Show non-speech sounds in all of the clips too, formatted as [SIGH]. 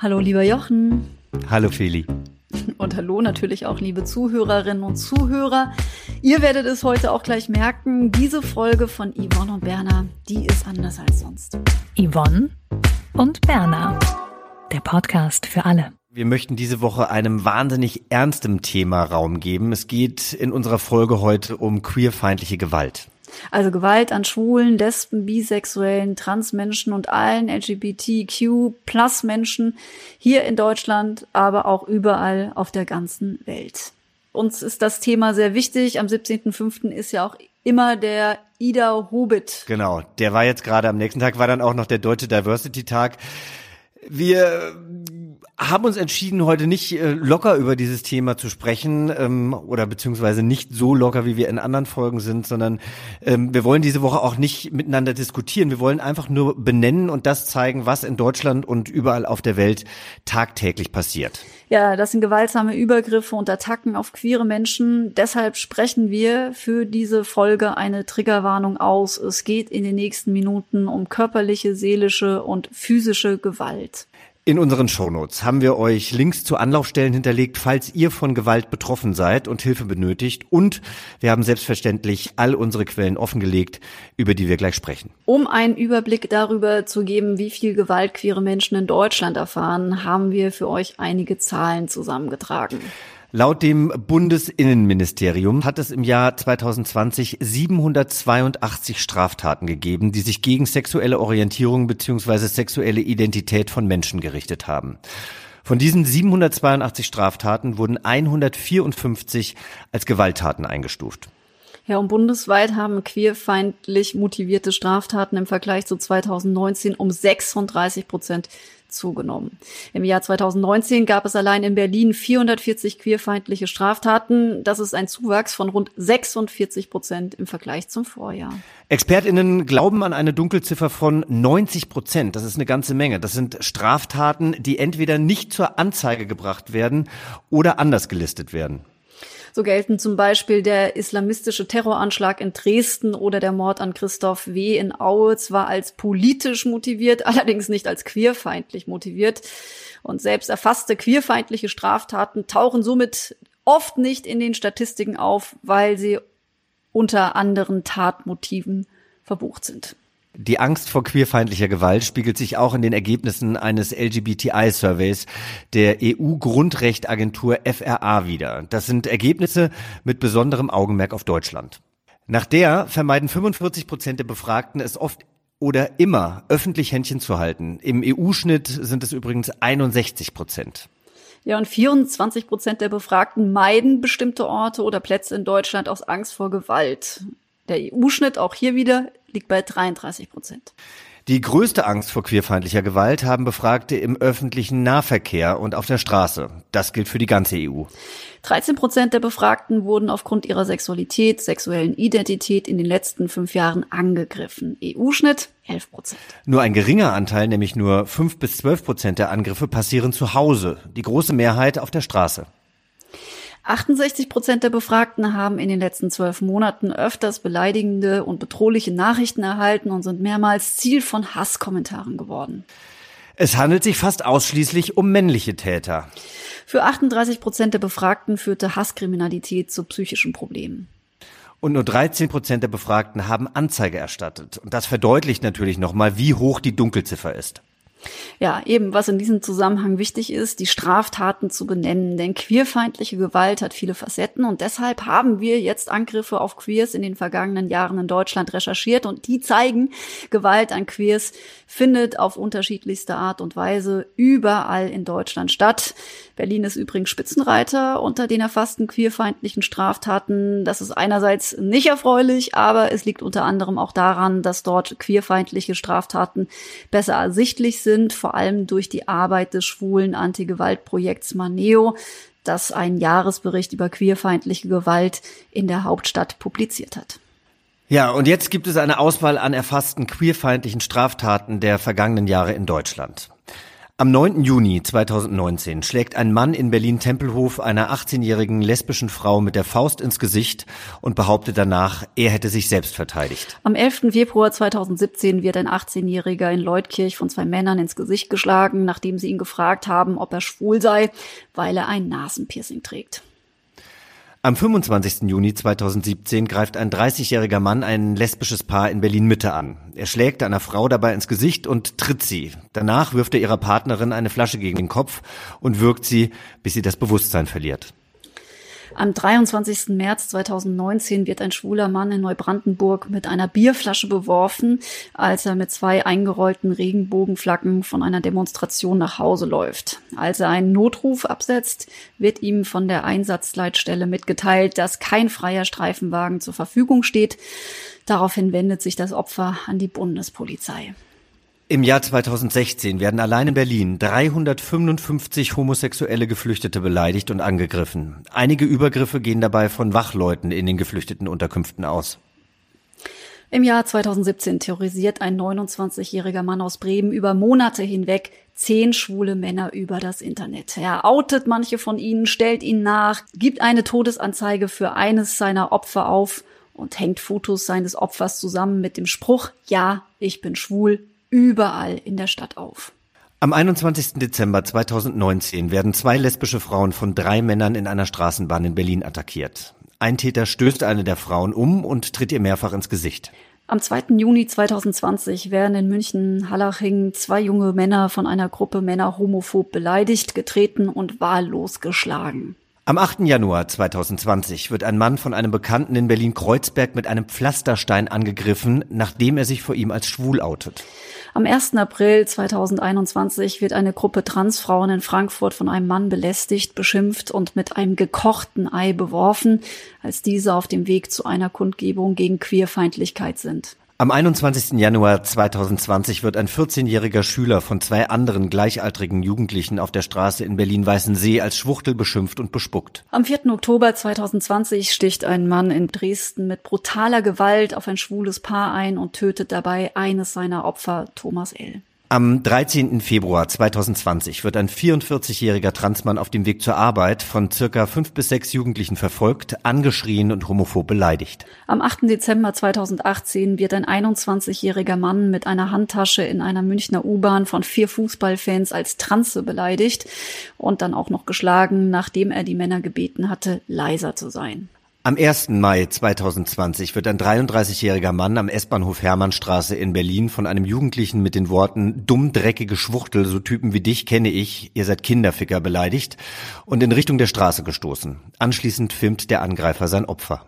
Hallo, lieber Jochen. Hallo, Feli. [LAUGHS] Und hallo natürlich auch, liebe Zuhörerinnen und Zuhörer. Ihr werdet es heute auch gleich merken, diese Folge von Yvonne und Berner, die ist anders als sonst. Yvonne und Berner, der Podcast für alle. Wir möchten diese Woche einem wahnsinnig ernstem Thema Raum geben. Es geht in unserer Folge heute um queerfeindliche Gewalt. Also Gewalt an Schwulen, Lesben, Bisexuellen, Transmenschen und allen LGBTQ-Plus-Menschen hier in Deutschland, aber auch überall auf der ganzen Welt. Uns ist das Thema sehr wichtig. Am 17.05. ist ja auch immer der Ida Hobbit. Genau, der war jetzt gerade am nächsten Tag, war dann auch noch der Deutsche Diversity Tag. Wir haben uns entschieden, heute nicht äh, locker über dieses Thema zu sprechen ähm, oder beziehungsweise nicht so locker, wie wir in anderen Folgen sind, sondern ähm, wir wollen diese Woche auch nicht miteinander diskutieren. Wir wollen einfach nur benennen und das zeigen, was in Deutschland und überall auf der Welt tagtäglich passiert. Ja, das sind gewaltsame Übergriffe und Attacken auf queere Menschen. Deshalb sprechen wir für diese Folge eine Triggerwarnung aus. Es geht in den nächsten Minuten um körperliche, seelische und physische Gewalt. In unseren Shownotes haben wir euch Links zu Anlaufstellen hinterlegt, falls ihr von Gewalt betroffen seid und Hilfe benötigt. Und wir haben selbstverständlich all unsere Quellen offengelegt, über die wir gleich sprechen. Um einen Überblick darüber zu geben, wie viel Gewalt queere Menschen in Deutschland erfahren, haben wir für euch einige Zahlen zusammengetragen. Laut dem Bundesinnenministerium hat es im Jahr 2020 782 Straftaten gegeben, die sich gegen sexuelle Orientierung bzw. sexuelle Identität von Menschen gerichtet haben. Von diesen 782 Straftaten wurden 154 als Gewalttaten eingestuft. Ja, und bundesweit haben queerfeindlich motivierte Straftaten im Vergleich zu 2019 um 36 Prozent zugenommen. Im Jahr 2019 gab es allein in Berlin 440 queerfeindliche Straftaten. Das ist ein Zuwachs von rund 46 Prozent im Vergleich zum Vorjahr. ExpertInnen glauben an eine Dunkelziffer von 90 Prozent. Das ist eine ganze Menge. Das sind Straftaten, die entweder nicht zur Anzeige gebracht werden oder anders gelistet werden. So gelten zum Beispiel der islamistische Terroranschlag in Dresden oder der Mord an Christoph W. in Aue zwar als politisch motiviert, [LAUGHS] allerdings nicht als queerfeindlich motiviert. Und selbst erfasste queerfeindliche Straftaten tauchen somit oft nicht in den Statistiken auf, weil sie unter anderen Tatmotiven verbucht sind. Die Angst vor queerfeindlicher Gewalt spiegelt sich auch in den Ergebnissen eines LGBTI-Surveys der EU-Grundrechtagentur FRA wider. Das sind Ergebnisse mit besonderem Augenmerk auf Deutschland. Nach der vermeiden 45 Prozent der Befragten es oft oder immer öffentlich Händchen zu halten. Im EU-Schnitt sind es übrigens 61 Prozent. Ja, und 24 Prozent der Befragten meiden bestimmte Orte oder Plätze in Deutschland aus Angst vor Gewalt. Der EU-Schnitt auch hier wieder liegt bei 33 Prozent. Die größte Angst vor queerfeindlicher Gewalt haben Befragte im öffentlichen Nahverkehr und auf der Straße. Das gilt für die ganze EU. 13 Prozent der Befragten wurden aufgrund ihrer Sexualität, sexuellen Identität in den letzten fünf Jahren angegriffen. EU-Schnitt 11 Prozent. Nur ein geringer Anteil, nämlich nur 5 bis 12 Prozent der Angriffe passieren zu Hause. Die große Mehrheit auf der Straße. 68 Prozent der Befragten haben in den letzten zwölf Monaten öfters beleidigende und bedrohliche Nachrichten erhalten und sind mehrmals Ziel von Hasskommentaren geworden. Es handelt sich fast ausschließlich um männliche Täter. Für 38 Prozent der Befragten führte Hasskriminalität zu psychischen Problemen. Und nur 13 Prozent der Befragten haben Anzeige erstattet. Und das verdeutlicht natürlich nochmal, wie hoch die Dunkelziffer ist. Ja, eben, was in diesem Zusammenhang wichtig ist, die Straftaten zu benennen. Denn queerfeindliche Gewalt hat viele Facetten und deshalb haben wir jetzt Angriffe auf Queers in den vergangenen Jahren in Deutschland recherchiert und die zeigen, Gewalt an Queers findet auf unterschiedlichste Art und Weise überall in Deutschland statt. Berlin ist übrigens Spitzenreiter unter den erfassten queerfeindlichen Straftaten. Das ist einerseits nicht erfreulich, aber es liegt unter anderem auch daran, dass dort queerfeindliche Straftaten besser ersichtlich sind, vor allem durch die Arbeit des schwulen Anti-Gewalt-Projekts Maneo, das einen Jahresbericht über queerfeindliche Gewalt in der Hauptstadt publiziert hat. Ja, und jetzt gibt es eine Auswahl an erfassten queerfeindlichen Straftaten der vergangenen Jahre in Deutschland. Am 9. Juni 2019 schlägt ein Mann in Berlin-Tempelhof einer 18-jährigen lesbischen Frau mit der Faust ins Gesicht und behauptet danach, er hätte sich selbst verteidigt. Am 11. Februar 2017 wird ein 18-Jähriger in Leutkirch von zwei Männern ins Gesicht geschlagen, nachdem sie ihn gefragt haben, ob er schwul sei, weil er ein Nasenpiercing trägt. Am 25. Juni 2017 greift ein 30-jähriger Mann ein lesbisches Paar in Berlin-Mitte an. Er schlägt einer Frau dabei ins Gesicht und tritt sie. Danach wirft er ihrer Partnerin eine Flasche gegen den Kopf und wirkt sie, bis sie das Bewusstsein verliert. Am 23. März 2019 wird ein schwuler Mann in Neubrandenburg mit einer Bierflasche beworfen, als er mit zwei eingerollten Regenbogenflaggen von einer Demonstration nach Hause läuft. Als er einen Notruf absetzt, wird ihm von der Einsatzleitstelle mitgeteilt, dass kein freier Streifenwagen zur Verfügung steht. Daraufhin wendet sich das Opfer an die Bundespolizei. Im Jahr 2016 werden allein in Berlin 355 homosexuelle Geflüchtete beleidigt und angegriffen. Einige Übergriffe gehen dabei von Wachleuten in den geflüchteten Unterkünften aus. Im Jahr 2017 terrorisiert ein 29-jähriger Mann aus Bremen über Monate hinweg zehn schwule Männer über das Internet. Er outet manche von ihnen, stellt ihnen nach, gibt eine Todesanzeige für eines seiner Opfer auf und hängt Fotos seines Opfers zusammen mit dem Spruch, ja, ich bin schwul, überall in der Stadt auf. Am 21. Dezember 2019 werden zwei lesbische Frauen von drei Männern in einer Straßenbahn in Berlin attackiert. Ein Täter stößt eine der Frauen um und tritt ihr mehrfach ins Gesicht. Am 2. Juni 2020 werden in München Hallaching zwei junge Männer von einer Gruppe Männer homophob beleidigt, getreten und wahllos geschlagen. Am 8. Januar 2020 wird ein Mann von einem Bekannten in Berlin-Kreuzberg mit einem Pflasterstein angegriffen, nachdem er sich vor ihm als schwul outet. Am 1. April 2021 wird eine Gruppe Transfrauen in Frankfurt von einem Mann belästigt, beschimpft und mit einem gekochten Ei beworfen, als diese auf dem Weg zu einer Kundgebung gegen Queerfeindlichkeit sind. Am 21. Januar 2020 wird ein 14-jähriger Schüler von zwei anderen gleichaltrigen Jugendlichen auf der Straße in Berlin-Weißensee als Schwuchtel beschimpft und bespuckt. Am 4. Oktober 2020 sticht ein Mann in Dresden mit brutaler Gewalt auf ein schwules Paar ein und tötet dabei eines seiner Opfer, Thomas L. Am 13. Februar 2020 wird ein 44-jähriger Transmann auf dem Weg zur Arbeit von circa fünf bis sechs Jugendlichen verfolgt, angeschrien und homophob beleidigt. Am 8. Dezember 2018 wird ein 21-jähriger Mann mit einer Handtasche in einer Münchner U-Bahn von vier Fußballfans als Transe beleidigt und dann auch noch geschlagen, nachdem er die Männer gebeten hatte, leiser zu sein. Am 1. Mai 2020 wird ein 33-jähriger Mann am S-Bahnhof Hermannstraße in Berlin von einem Jugendlichen mit den Worten dumm, dreckige Schwuchtel, so Typen wie dich kenne ich, ihr seid Kinderficker beleidigt und in Richtung der Straße gestoßen. Anschließend filmt der Angreifer sein Opfer.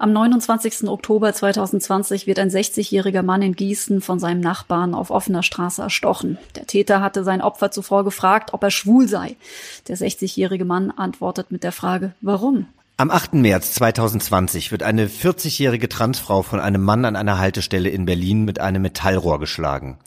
Am 29. Oktober 2020 wird ein 60-jähriger Mann in Gießen von seinem Nachbarn auf offener Straße erstochen. Der Täter hatte sein Opfer zuvor gefragt, ob er schwul sei. Der 60-jährige Mann antwortet mit der Frage, warum? Am 8. März 2020 wird eine 40-jährige Transfrau von einem Mann an einer Haltestelle in Berlin mit einem Metallrohr geschlagen.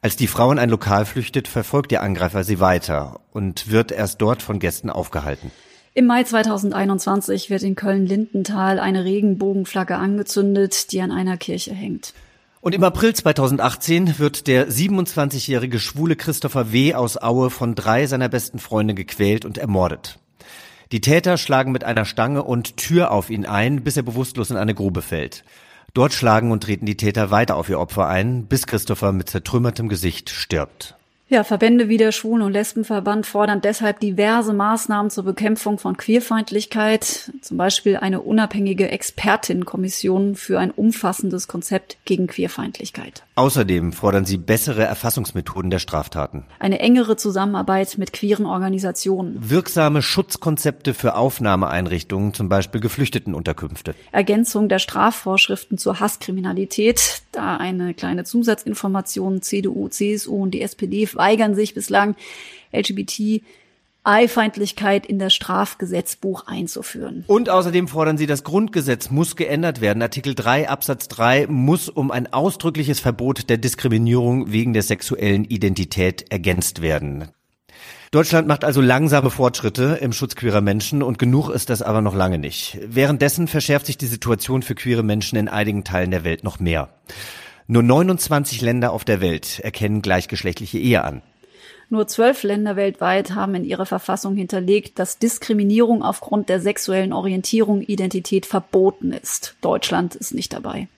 Als die Frau in ein Lokal flüchtet, verfolgt der Angreifer sie weiter und wird erst dort von Gästen aufgehalten. Im Mai 2021 wird in Köln-Lindenthal eine Regenbogenflagge angezündet, die an einer Kirche hängt. Und im April 2018 wird der 27-jährige schwule Christopher W. aus Aue von drei seiner besten Freunde gequält und ermordet. Die Täter schlagen mit einer Stange und Tür auf ihn ein, bis er bewusstlos in eine Grube fällt. Dort schlagen und treten die Täter weiter auf ihr Opfer ein, bis Christopher mit zertrümmertem Gesicht stirbt. Ja, Verbände wie der Schwulen- und Lesbenverband fordern deshalb diverse Maßnahmen zur Bekämpfung von Queerfeindlichkeit, zum Beispiel eine unabhängige Expertinnenkommission für ein umfassendes Konzept gegen Queerfeindlichkeit. Außerdem fordern sie bessere Erfassungsmethoden der Straftaten. Eine engere Zusammenarbeit mit queeren Organisationen. Wirksame Schutzkonzepte für Aufnahmeeinrichtungen, zum Beispiel Geflüchtetenunterkünfte. Ergänzung der Strafvorschriften zur Hasskriminalität, da eine kleine Zusatzinformation CDU, CSU und die SPD weigern sich bislang, LGBT Eifeindlichkeit in das Strafgesetzbuch einzuführen. Und außerdem fordern sie, das Grundgesetz muss geändert werden. Artikel 3 Absatz 3 muss um ein ausdrückliches Verbot der Diskriminierung wegen der sexuellen Identität ergänzt werden. Deutschland macht also langsame Fortschritte im Schutz queerer Menschen und genug ist das aber noch lange nicht. Währenddessen verschärft sich die Situation für queere Menschen in einigen Teilen der Welt noch mehr. Nur 29 Länder auf der Welt erkennen gleichgeschlechtliche Ehe an. Nur zwölf Länder weltweit haben in ihrer Verfassung hinterlegt, dass Diskriminierung aufgrund der sexuellen Orientierung, Identität verboten ist. Deutschland ist nicht dabei.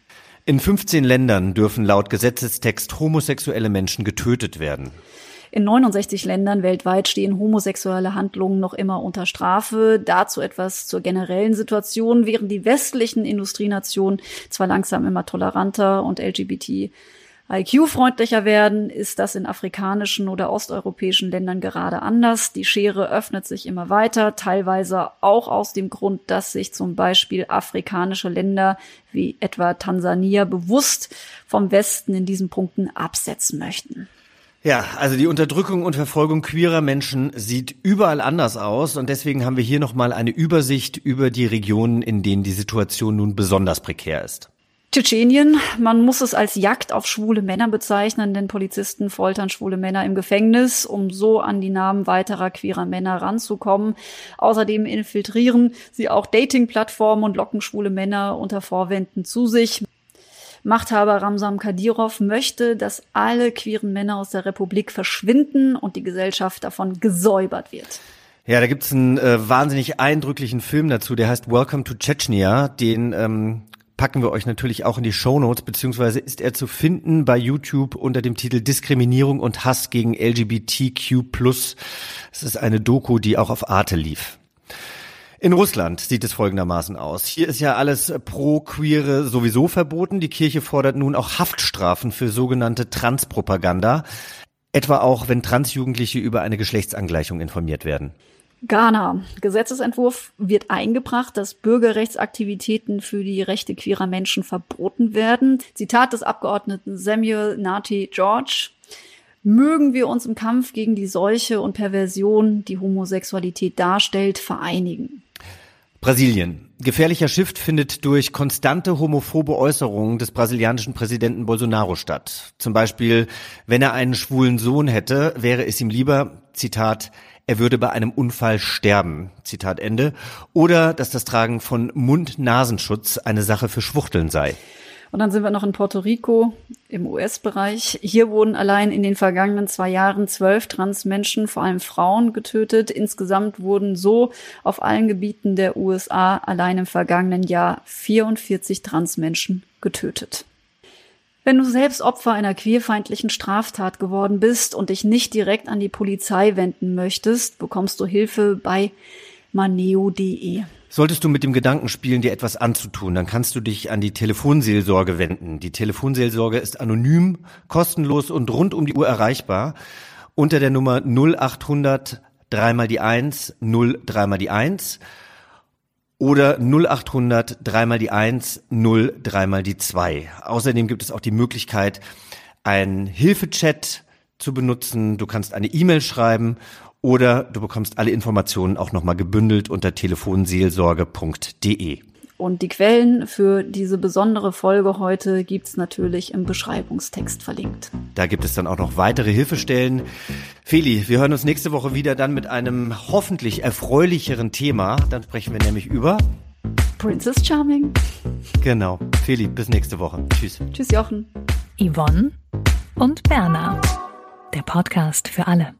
In 15 Ländern dürfen laut Gesetzestext homosexuelle Menschen getötet werden. In 69 Ländern weltweit stehen homosexuelle Handlungen noch immer unter Strafe. Dazu etwas zur generellen Situation. Während die westlichen Industrienationen zwar langsam immer toleranter und LGBT IQ-freundlicher werden, ist das in afrikanischen oder osteuropäischen Ländern gerade anders. Die Schere öffnet sich immer weiter, teilweise auch aus dem Grund, dass sich zum Beispiel afrikanische Länder wie etwa Tansania bewusst vom Westen in diesen Punkten absetzen möchten. Ja, also die Unterdrückung und Verfolgung queerer Menschen sieht überall anders aus und deswegen haben wir hier nochmal eine Übersicht über die Regionen, in denen die Situation nun besonders prekär ist. Tschetschenien, man muss es als Jagd auf schwule Männer bezeichnen, denn Polizisten foltern schwule Männer im Gefängnis, um so an die Namen weiterer queerer Männer ranzukommen. Außerdem infiltrieren sie auch Dating-Plattformen und locken schwule Männer unter Vorwänden zu sich. Machthaber Ramsam Kadyrov möchte, dass alle queeren Männer aus der Republik verschwinden und die Gesellschaft davon gesäubert wird. Ja, da gibt's einen äh, wahnsinnig eindrücklichen Film dazu, der heißt Welcome to Chechnya. Den ähm, packen wir euch natürlich auch in die Show Notes, beziehungsweise ist er zu finden bei YouTube unter dem Titel Diskriminierung und Hass gegen LGBTQ+. Es ist eine Doku, die auch auf Arte lief. In Russland sieht es folgendermaßen aus. Hier ist ja alles pro Queere sowieso verboten. Die Kirche fordert nun auch Haftstrafen für sogenannte Transpropaganda. Etwa auch, wenn Transjugendliche über eine Geschlechtsangleichung informiert werden. Ghana. Gesetzesentwurf wird eingebracht, dass Bürgerrechtsaktivitäten für die Rechte queerer Menschen verboten werden. Zitat des Abgeordneten Samuel Nati George mögen wir uns im Kampf gegen die Seuche und Perversion, die Homosexualität darstellt, vereinigen. Brasilien. Gefährlicher Shift findet durch konstante homophobe Äußerungen des brasilianischen Präsidenten Bolsonaro statt. Zum Beispiel, wenn er einen schwulen Sohn hätte, wäre es ihm lieber, Zitat, er würde bei einem Unfall sterben, Zitat Ende, oder dass das Tragen von Mund-Nasenschutz eine Sache für Schwuchteln sei. Und dann sind wir noch in Puerto Rico im US-Bereich. Hier wurden allein in den vergangenen zwei Jahren zwölf Transmenschen, vor allem Frauen, getötet. Insgesamt wurden so auf allen Gebieten der USA allein im vergangenen Jahr 44 Transmenschen getötet. Wenn du selbst Opfer einer queerfeindlichen Straftat geworden bist und dich nicht direkt an die Polizei wenden möchtest, bekommst du Hilfe bei maneo.de. Solltest du mit dem Gedanken spielen, dir etwas anzutun, dann kannst du dich an die Telefonseelsorge wenden. Die Telefonseelsorge ist anonym, kostenlos und rund um die Uhr erreichbar unter der Nummer 0800 dreimal die 1, 0 dreimal die 1 oder 0800 dreimal die 1, 0 dreimal die 2. Außerdem gibt es auch die Möglichkeit, einen Hilfechat zu benutzen. Du kannst eine E-Mail schreiben oder du bekommst alle Informationen auch nochmal gebündelt unter telefonseelsorge.de. Und die Quellen für diese besondere Folge heute gibt's natürlich im Beschreibungstext verlinkt. Da gibt es dann auch noch weitere Hilfestellen. Feli, wir hören uns nächste Woche wieder dann mit einem hoffentlich erfreulicheren Thema. Dann sprechen wir nämlich über Princess Charming. Genau. Feli, bis nächste Woche. Tschüss. Tschüss, Jochen. Yvonne und Berna. Der Podcast für alle.